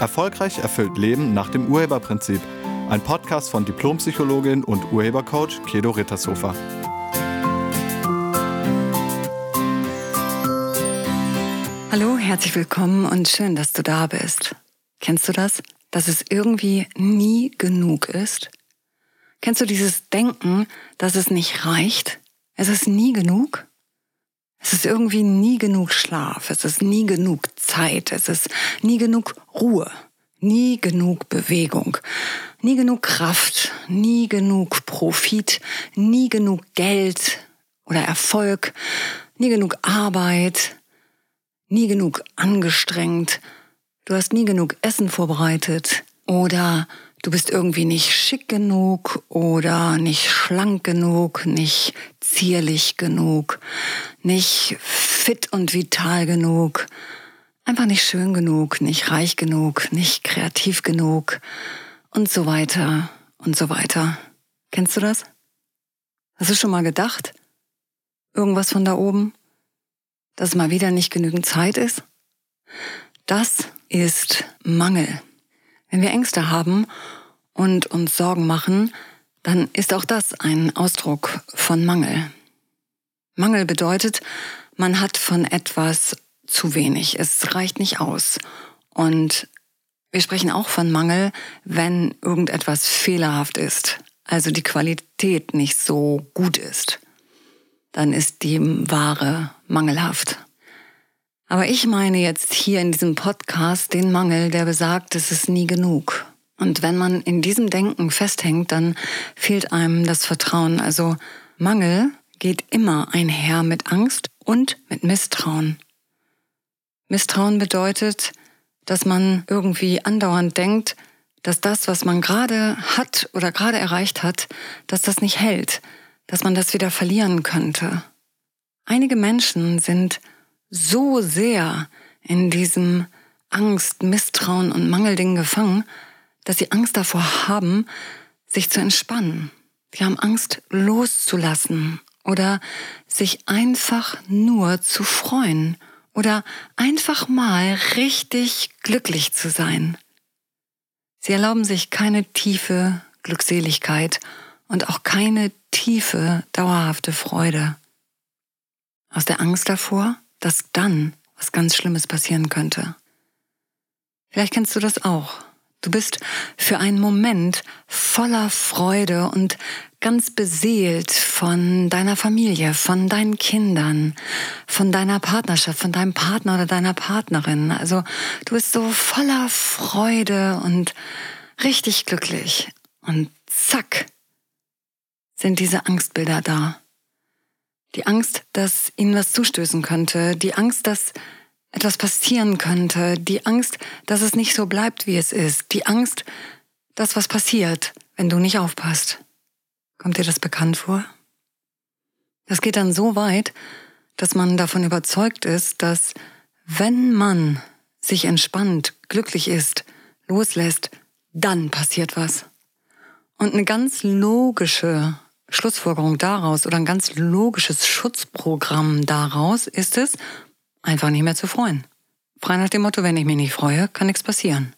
Erfolgreich erfüllt Leben nach dem Urheberprinzip. Ein Podcast von Diplompsychologin und Urhebercoach Kedo Rittershofer. Hallo, herzlich willkommen und schön, dass du da bist. Kennst du das? Dass es irgendwie nie genug ist? Kennst du dieses Denken, dass es nicht reicht? Es ist nie genug? Es ist irgendwie nie genug Schlaf, es ist nie genug Zeit, es ist nie genug Ruhe, nie genug Bewegung, nie genug Kraft, nie genug Profit, nie genug Geld oder Erfolg, nie genug Arbeit, nie genug angestrengt, du hast nie genug Essen vorbereitet oder du bist irgendwie nicht schick genug oder nicht schlank genug, nicht zierlich genug, nicht fit und vital genug, einfach nicht schön genug, nicht reich genug, nicht kreativ genug und so weiter und so weiter. Kennst du das? Hast du schon mal gedacht? Irgendwas von da oben? Dass mal wieder nicht genügend Zeit ist? Das ist Mangel. Wenn wir Ängste haben und uns Sorgen machen, dann ist auch das ein Ausdruck von Mangel. Mangel bedeutet, man hat von etwas zu wenig, es reicht nicht aus. Und wir sprechen auch von Mangel, wenn irgendetwas fehlerhaft ist, also die Qualität nicht so gut ist. Dann ist die Ware mangelhaft. Aber ich meine jetzt hier in diesem Podcast den Mangel, der besagt, es ist nie genug. Und wenn man in diesem Denken festhängt, dann fehlt einem das Vertrauen. Also Mangel geht immer einher mit Angst und mit Misstrauen. Misstrauen bedeutet, dass man irgendwie andauernd denkt, dass das, was man gerade hat oder gerade erreicht hat, dass das nicht hält, dass man das wieder verlieren könnte. Einige Menschen sind so sehr in diesem Angst, Misstrauen und Mangelding gefangen, dass sie Angst davor haben, sich zu entspannen. Sie haben Angst loszulassen oder sich einfach nur zu freuen oder einfach mal richtig glücklich zu sein. Sie erlauben sich keine tiefe Glückseligkeit und auch keine tiefe, dauerhafte Freude. Aus der Angst davor, dass dann was ganz Schlimmes passieren könnte. Vielleicht kennst du das auch. Du bist für einen Moment voller Freude und ganz beseelt von deiner Familie, von deinen Kindern, von deiner Partnerschaft, von deinem Partner oder deiner Partnerin. Also du bist so voller Freude und richtig glücklich. Und zack, sind diese Angstbilder da. Die Angst, dass ihnen was zustößen könnte, die Angst, dass etwas passieren könnte, die Angst, dass es nicht so bleibt, wie es ist, die Angst, dass was passiert, wenn du nicht aufpasst. Kommt dir das bekannt vor? Das geht dann so weit, dass man davon überzeugt ist, dass wenn man sich entspannt, glücklich ist, loslässt, dann passiert was. Und eine ganz logische Schlussfolgerung daraus oder ein ganz logisches Schutzprogramm daraus ist es, einfach nicht mehr zu freuen. Frei nach dem Motto, wenn ich mich nicht freue, kann nichts passieren.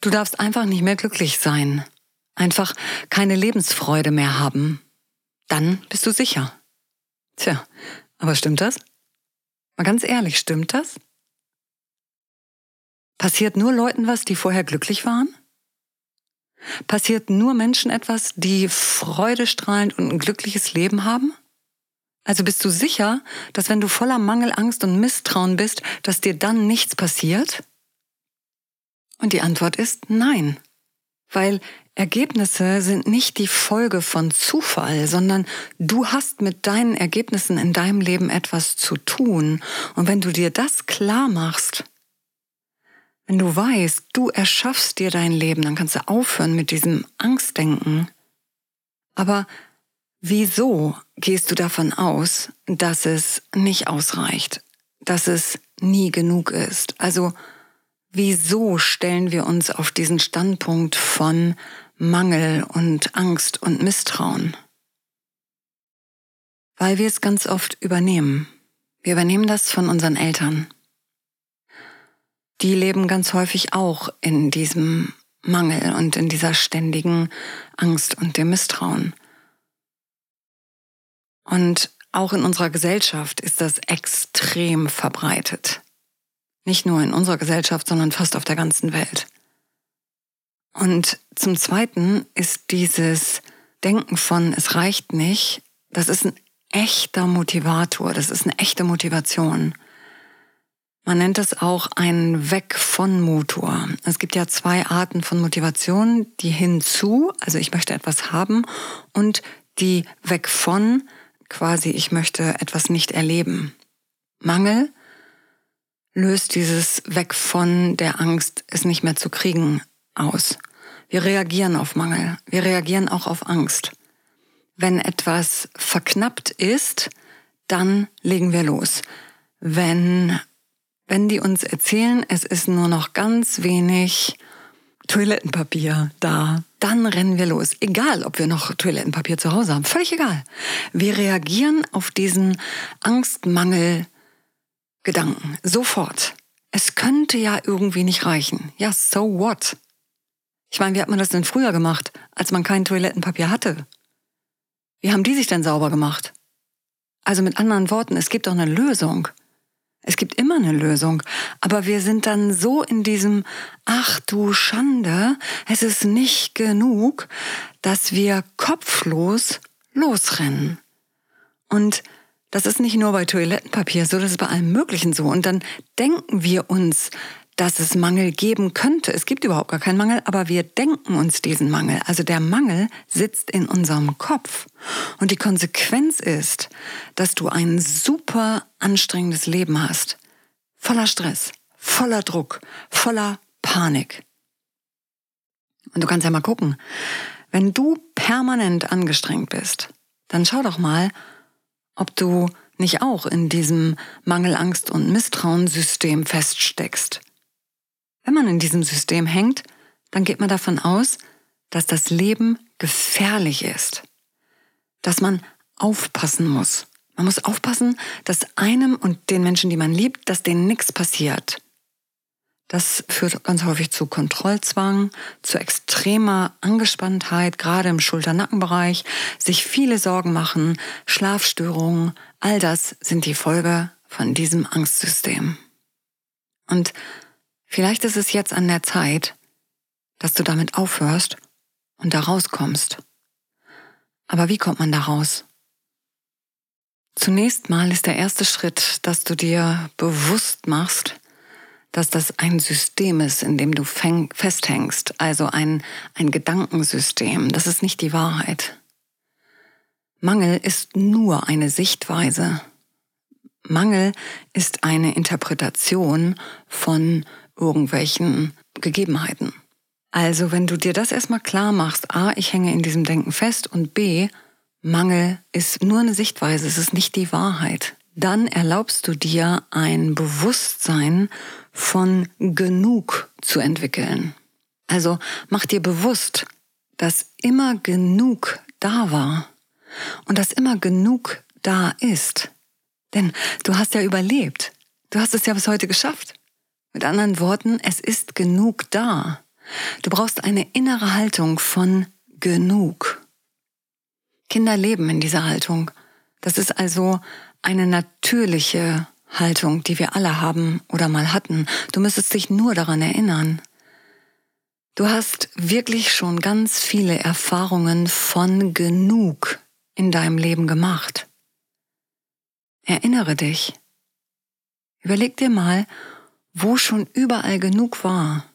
Du darfst einfach nicht mehr glücklich sein, einfach keine Lebensfreude mehr haben. Dann bist du sicher. Tja, aber stimmt das? Mal ganz ehrlich, stimmt das? Passiert nur Leuten was, die vorher glücklich waren? Passiert nur Menschen etwas, die freudestrahlend und ein glückliches Leben haben? Also bist du sicher, dass wenn du voller Mangel, Angst und Misstrauen bist, dass dir dann nichts passiert? Und die Antwort ist nein. Weil Ergebnisse sind nicht die Folge von Zufall, sondern du hast mit deinen Ergebnissen in deinem Leben etwas zu tun. Und wenn du dir das klar machst, wenn du weißt, du erschaffst dir dein Leben, dann kannst du aufhören mit diesem Angstdenken. Aber Wieso gehst du davon aus, dass es nicht ausreicht, dass es nie genug ist? Also wieso stellen wir uns auf diesen Standpunkt von Mangel und Angst und Misstrauen? Weil wir es ganz oft übernehmen. Wir übernehmen das von unseren Eltern. Die leben ganz häufig auch in diesem Mangel und in dieser ständigen Angst und dem Misstrauen. Und auch in unserer Gesellschaft ist das extrem verbreitet. Nicht nur in unserer Gesellschaft, sondern fast auf der ganzen Welt. Und zum Zweiten ist dieses Denken von, es reicht nicht, das ist ein echter Motivator, das ist eine echte Motivation. Man nennt es auch ein Weg von Motor. Es gibt ja zwei Arten von Motivation, die hinzu, also ich möchte etwas haben, und die weg von, quasi ich möchte etwas nicht erleben. Mangel löst dieses Weg von der Angst, es nicht mehr zu kriegen, aus. Wir reagieren auf Mangel. Wir reagieren auch auf Angst. Wenn etwas verknappt ist, dann legen wir los. Wenn, wenn die uns erzählen, es ist nur noch ganz wenig Toilettenpapier da, dann rennen wir los. Egal, ob wir noch Toilettenpapier zu Hause haben. Völlig egal. Wir reagieren auf diesen Angstmangel Gedanken. Sofort. Es könnte ja irgendwie nicht reichen. Ja, so what? Ich meine, wie hat man das denn früher gemacht, als man kein Toilettenpapier hatte? Wie haben die sich denn sauber gemacht? Also mit anderen Worten, es gibt doch eine Lösung. Es gibt immer eine Lösung. Aber wir sind dann so in diesem, ach du Schande, es ist nicht genug, dass wir kopflos losrennen. Und das ist nicht nur bei Toilettenpapier so, das ist bei allem Möglichen so. Und dann denken wir uns, dass es Mangel geben könnte. Es gibt überhaupt gar keinen Mangel, aber wir denken uns diesen Mangel. Also der Mangel sitzt in unserem Kopf. Und die Konsequenz ist, dass du ein super anstrengendes Leben hast. Voller Stress, voller Druck, voller Panik. Und du kannst ja mal gucken, wenn du permanent angestrengt bist, dann schau doch mal, ob du nicht auch in diesem Mangelangst- und Misstrauenssystem feststeckst. Wenn man in diesem System hängt, dann geht man davon aus, dass das Leben gefährlich ist, dass man aufpassen muss. Man muss aufpassen, dass einem und den Menschen, die man liebt, dass denen nichts passiert. Das führt ganz häufig zu Kontrollzwang, zu extremer Angespanntheit, gerade im Schulter-Nackenbereich, sich viele Sorgen machen, Schlafstörungen, all das sind die Folge von diesem Angstsystem. Und vielleicht ist es jetzt an der Zeit, dass du damit aufhörst und da rauskommst. Aber wie kommt man da raus? Zunächst mal ist der erste Schritt, dass du dir bewusst machst, dass das ein System ist, in dem du festhängst, also ein, ein Gedankensystem. Das ist nicht die Wahrheit. Mangel ist nur eine Sichtweise. Mangel ist eine Interpretation von irgendwelchen Gegebenheiten. Also wenn du dir das erstmal klar machst, a, ich hänge in diesem Denken fest und b, Mangel ist nur eine Sichtweise, es ist nicht die Wahrheit dann erlaubst du dir ein Bewusstsein von genug zu entwickeln. Also mach dir bewusst, dass immer genug da war und dass immer genug da ist. Denn du hast ja überlebt. Du hast es ja bis heute geschafft. Mit anderen Worten, es ist genug da. Du brauchst eine innere Haltung von genug. Kinder leben in dieser Haltung. Das ist also eine natürliche Haltung, die wir alle haben oder mal hatten. Du müsstest dich nur daran erinnern. Du hast wirklich schon ganz viele Erfahrungen von genug in deinem Leben gemacht. Erinnere dich. Überleg dir mal, wo schon überall genug war.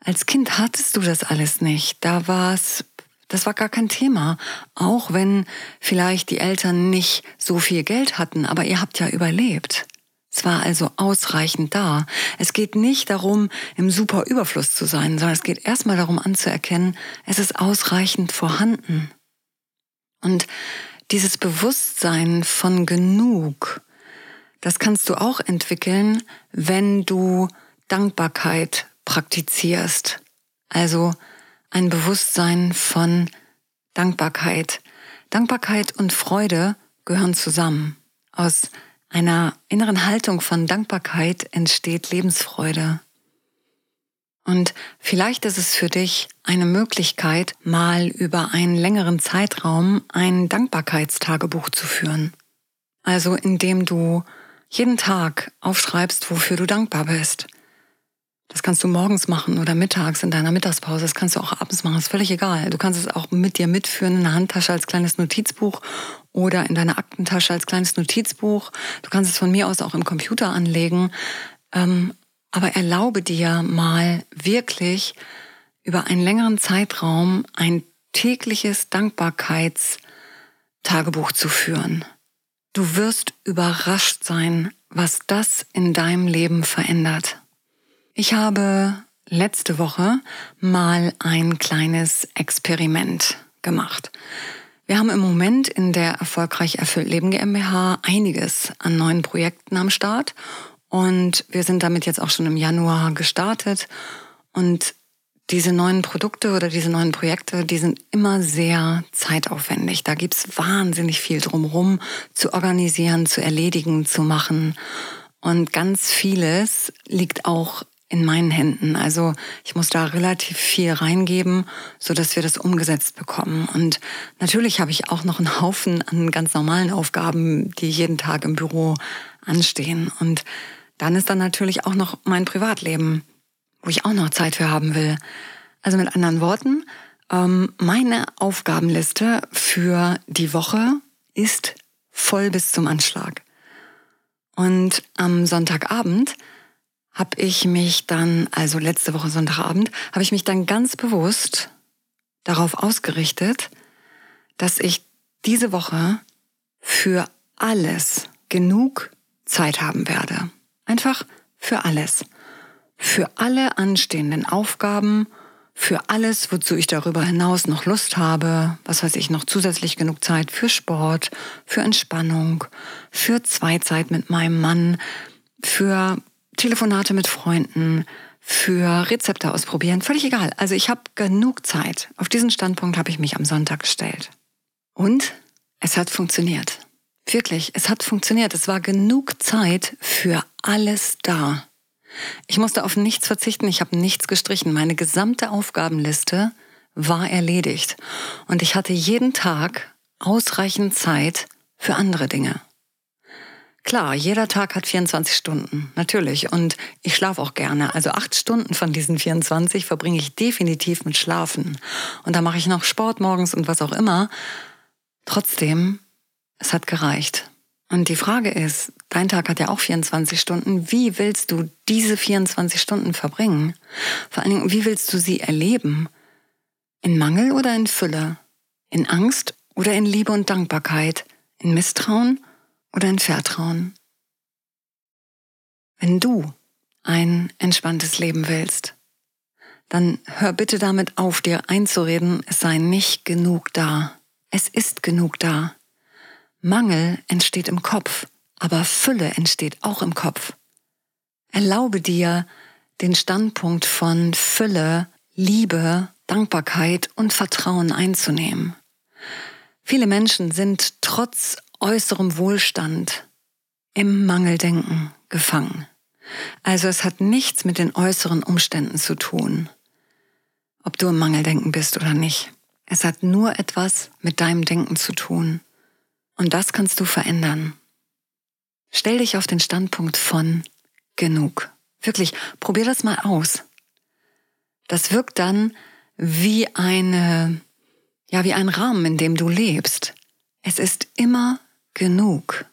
Als Kind hattest du das alles nicht. Da war es das war gar kein Thema, auch wenn vielleicht die Eltern nicht so viel Geld hatten, aber ihr habt ja überlebt. Es war also ausreichend da. Es geht nicht darum, im super Überfluss zu sein, sondern es geht erstmal darum anzuerkennen, es ist ausreichend vorhanden. Und dieses Bewusstsein von genug, das kannst du auch entwickeln, wenn du Dankbarkeit praktizierst. Also ein Bewusstsein von Dankbarkeit. Dankbarkeit und Freude gehören zusammen aus einer inneren Haltung von Dankbarkeit entsteht Lebensfreude. Und vielleicht ist es für dich eine Möglichkeit, mal über einen längeren Zeitraum ein Dankbarkeitstagebuch zu führen. Also indem du jeden Tag aufschreibst, wofür du dankbar bist. Das kannst du morgens machen oder mittags in deiner Mittagspause. Das kannst du auch abends machen. Das ist völlig egal. Du kannst es auch mit dir mitführen in der Handtasche als kleines Notizbuch oder in deiner Aktentasche als kleines Notizbuch. Du kannst es von mir aus auch im Computer anlegen. Ähm, aber erlaube dir mal wirklich über einen längeren Zeitraum ein tägliches Dankbarkeitstagebuch zu führen. Du wirst überrascht sein, was das in deinem Leben verändert. Ich habe letzte Woche mal ein kleines Experiment gemacht. Wir haben im Moment in der Erfolgreich Erfüllt Leben GmbH einiges an neuen Projekten am Start und wir sind damit jetzt auch schon im Januar gestartet. Und diese neuen Produkte oder diese neuen Projekte, die sind immer sehr zeitaufwendig. Da gibt's wahnsinnig viel drumherum zu organisieren, zu erledigen, zu machen. Und ganz vieles liegt auch in meinen Händen. Also ich muss da relativ viel reingeben, so dass wir das umgesetzt bekommen. Und natürlich habe ich auch noch einen Haufen an ganz normalen Aufgaben, die jeden Tag im Büro anstehen. Und dann ist dann natürlich auch noch mein Privatleben, wo ich auch noch Zeit für haben will. Also mit anderen Worten, ähm, meine Aufgabenliste für die Woche ist voll bis zum Anschlag. Und am Sonntagabend habe ich mich dann, also letzte Woche Sonntagabend, habe ich mich dann ganz bewusst darauf ausgerichtet, dass ich diese Woche für alles genug Zeit haben werde. Einfach für alles. Für alle anstehenden Aufgaben, für alles, wozu ich darüber hinaus noch Lust habe, was weiß ich, noch zusätzlich genug Zeit für Sport, für Entspannung, für Zweizeit mit meinem Mann, für Telefonate mit Freunden, für Rezepte ausprobieren, völlig egal. Also ich habe genug Zeit. Auf diesen Standpunkt habe ich mich am Sonntag gestellt. Und es hat funktioniert. Wirklich, es hat funktioniert. Es war genug Zeit für alles da. Ich musste auf nichts verzichten, ich habe nichts gestrichen. Meine gesamte Aufgabenliste war erledigt. Und ich hatte jeden Tag ausreichend Zeit für andere Dinge. Klar, jeder Tag hat 24 Stunden, natürlich. Und ich schlafe auch gerne. Also acht Stunden von diesen 24 verbringe ich definitiv mit Schlafen. Und da mache ich noch Sport morgens und was auch immer. Trotzdem es hat gereicht. Und die Frage ist, dein Tag hat ja auch 24 Stunden. Wie willst du diese 24 Stunden verbringen? Vor allen Dingen, wie willst du sie erleben? In Mangel oder in Fülle? In Angst oder in Liebe und Dankbarkeit? In Misstrauen oder in Vertrauen? Wenn du ein entspanntes Leben willst, dann hör bitte damit auf, dir einzureden, es sei nicht genug da. Es ist genug da. Mangel entsteht im Kopf, aber Fülle entsteht auch im Kopf. Erlaube dir, den Standpunkt von Fülle, Liebe, Dankbarkeit und Vertrauen einzunehmen. Viele Menschen sind trotz äußerem Wohlstand im Mangeldenken gefangen. Also es hat nichts mit den äußeren Umständen zu tun, ob du im Mangeldenken bist oder nicht. Es hat nur etwas mit deinem Denken zu tun. Und das kannst du verändern. Stell dich auf den Standpunkt von genug. Wirklich, probier das mal aus. Das wirkt dann wie eine, ja, wie ein Rahmen, in dem du lebst. Es ist immer genug.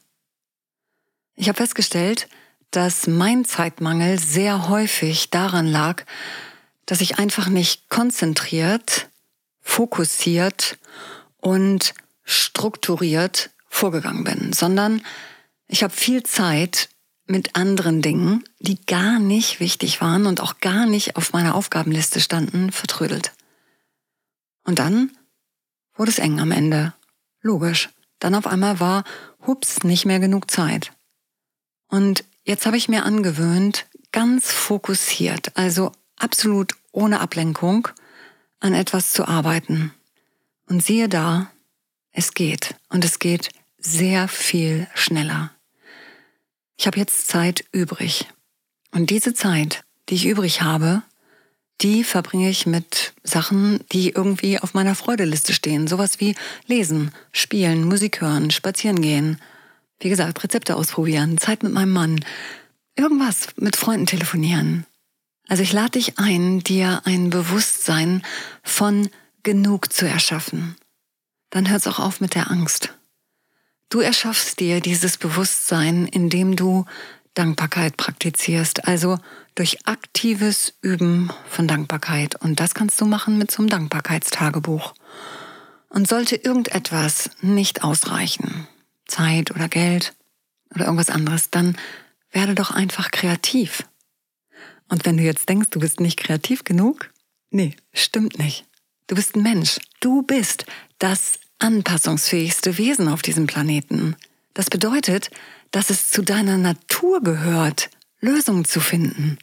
Ich habe festgestellt, dass mein Zeitmangel sehr häufig daran lag, dass ich einfach nicht konzentriert, fokussiert und strukturiert vorgegangen bin, sondern ich habe viel Zeit mit anderen Dingen, die gar nicht wichtig waren und auch gar nicht auf meiner Aufgabenliste standen, vertrödelt. Und dann wurde es eng am Ende. Logisch. Dann auf einmal war, hups, nicht mehr genug Zeit. Und jetzt habe ich mir angewöhnt, ganz fokussiert, also absolut ohne Ablenkung, an etwas zu arbeiten. Und siehe da, es geht. Und es geht sehr viel schneller. ich habe jetzt Zeit übrig. Und diese Zeit, die ich übrig habe, die verbringe ich mit Sachen, die irgendwie auf meiner Freudeliste stehen. Sowas wie Lesen, Spielen, Musik hören, Spazieren gehen. Wie gesagt, Rezepte ausprobieren, Zeit mit meinem Mann. Irgendwas mit Freunden telefonieren. Also ich lade dich ein, dir ein Bewusstsein von genug zu erschaffen. Dann hört's auch auf mit der Angst. Du erschaffst dir dieses Bewusstsein, indem du Dankbarkeit praktizierst, also durch aktives Üben von Dankbarkeit. Und das kannst du machen mit so einem Dankbarkeitstagebuch. Und sollte irgendetwas nicht ausreichen, Zeit oder Geld oder irgendwas anderes, dann werde doch einfach kreativ. Und wenn du jetzt denkst, du bist nicht kreativ genug, nee, stimmt nicht. Du bist ein Mensch. Du bist das anpassungsfähigste Wesen auf diesem Planeten. Das bedeutet, dass es zu deiner Natur gehört, Lösungen zu finden.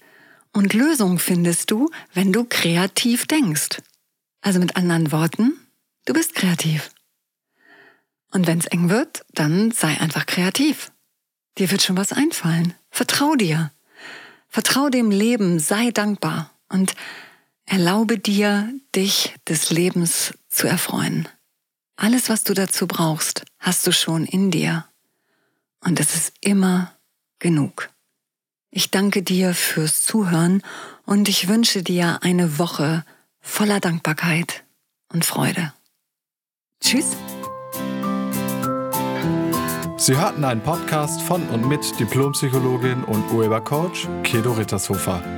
Und Lösungen findest du, wenn du kreativ denkst. Also mit anderen Worten, du bist kreativ. Und wenn es eng wird, dann sei einfach kreativ. Dir wird schon was einfallen. Vertrau dir. Vertrau dem Leben, sei dankbar und erlaube dir, dich des Lebens zu erfreuen. Alles, was du dazu brauchst, hast du schon in dir. Und es ist immer genug. Ich danke dir fürs Zuhören und ich wünsche dir eine Woche voller Dankbarkeit und Freude. Tschüss. Sie hörten einen Podcast von und mit Diplompsychologin und Urhebercoach Kedo Rittershofer.